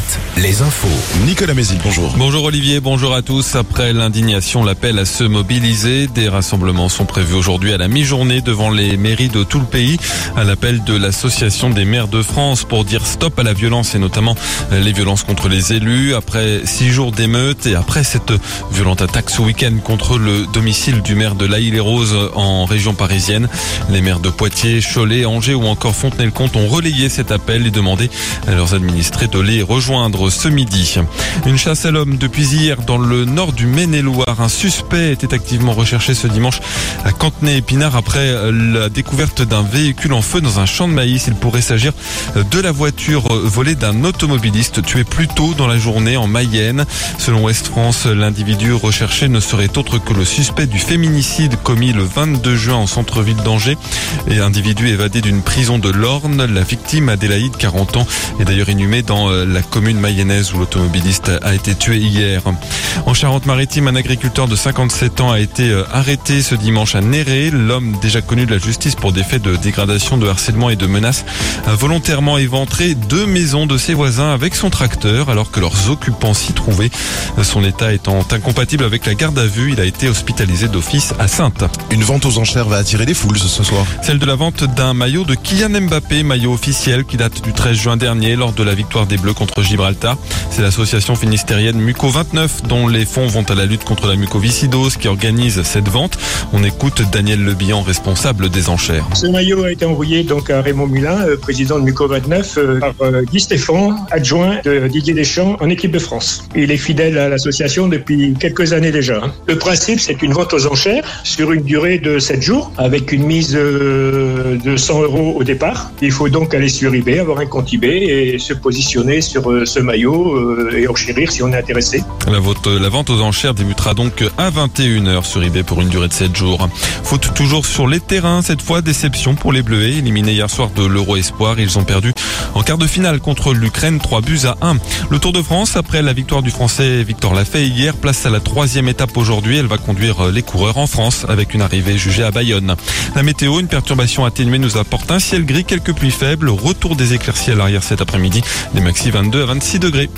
7, les infos. Nicolas Mézil, bonjour. Bonjour Olivier, bonjour à tous. Après l'indignation, l'appel à se mobiliser. Des rassemblements sont prévus aujourd'hui à la mi-journée devant les mairies de tout le pays, à l'appel de l'Association des maires de France pour dire stop à la violence et notamment les violences contre les élus. Après six jours d'émeutes et après cette violente attaque ce week-end contre le domicile du maire de La les roses en région parisienne, les maires de Poitiers, Cholet, Angers ou encore Fontenay-le-Comte ont relayé cet appel et demandé à leurs administrés de les rejoindre ce midi. Une chasse à l'homme depuis hier dans le nord du Maine-et-Loire. Un suspect était activement recherché ce dimanche à Cantenay-Épinard après la découverte d'un véhicule en feu dans un champ de maïs. Il pourrait s'agir de la voiture volée d'un automobiliste tué plus tôt dans la journée en Mayenne. Selon Ouest France, l'individu recherché ne serait autre que le suspect du féminicide commis le 22 juin en centre-ville d'Angers et individu évadé d'une prison de l'Orne. La victime, Adélaïde, 40 ans, est d'ailleurs inhumée dans la commune mayonnaise où l'automobiliste a été tué hier. En Charente-Maritime, un agriculteur de 57 ans a été euh, arrêté ce dimanche à Néré. L'homme, déjà connu de la justice pour des faits de dégradation, de harcèlement et de menaces, a volontairement éventré deux maisons de ses voisins avec son tracteur alors que leurs occupants s'y trouvaient. Son état étant incompatible avec la garde à vue, il a été hospitalisé d'office à Sainte. Une vente aux enchères va attirer des foules ce soir. Celle de la vente d'un maillot de Kylian Mbappé, maillot officiel qui date du 13 juin dernier lors de la victoire des Bleus contre Gibraltar. C'est l'association finistérienne Muco 29 dont les fonds vont à la lutte contre la mucoviscidose qui organise cette vente. On écoute Daniel Lebihan, responsable des enchères. Ce maillot a été envoyé donc à Raymond Mulin, euh, président de Muco 29, euh, par euh, Guy Stéphane, adjoint de Didier Deschamps en équipe de France. Il est fidèle à l'association depuis quelques années déjà. Le principe, c'est une vente aux enchères sur une durée de 7 jours avec une mise de 100 euros au départ. Il faut donc aller sur eBay, avoir un compte eBay et se positionner sur euh, ce maillot euh, et enchérir si on est intéressé. La, vente aux enchères débutera donc à 21h sur eBay pour une durée de 7 jours. Foot toujours sur les terrains, cette fois déception pour les Bleuets, éliminés hier soir de l'Euro Espoir. Ils ont perdu en quart de finale contre l'Ukraine, 3 buts à 1. Le Tour de France, après la victoire du Français Victor Lafay hier, place à la troisième étape aujourd'hui. Elle va conduire les coureurs en France avec une arrivée jugée à Bayonne. La météo, une perturbation atténuée nous apporte un ciel gris, quelques pluies faibles, retour des éclaircies à l'arrière cet après-midi, des maxi 22 à 26 degrés.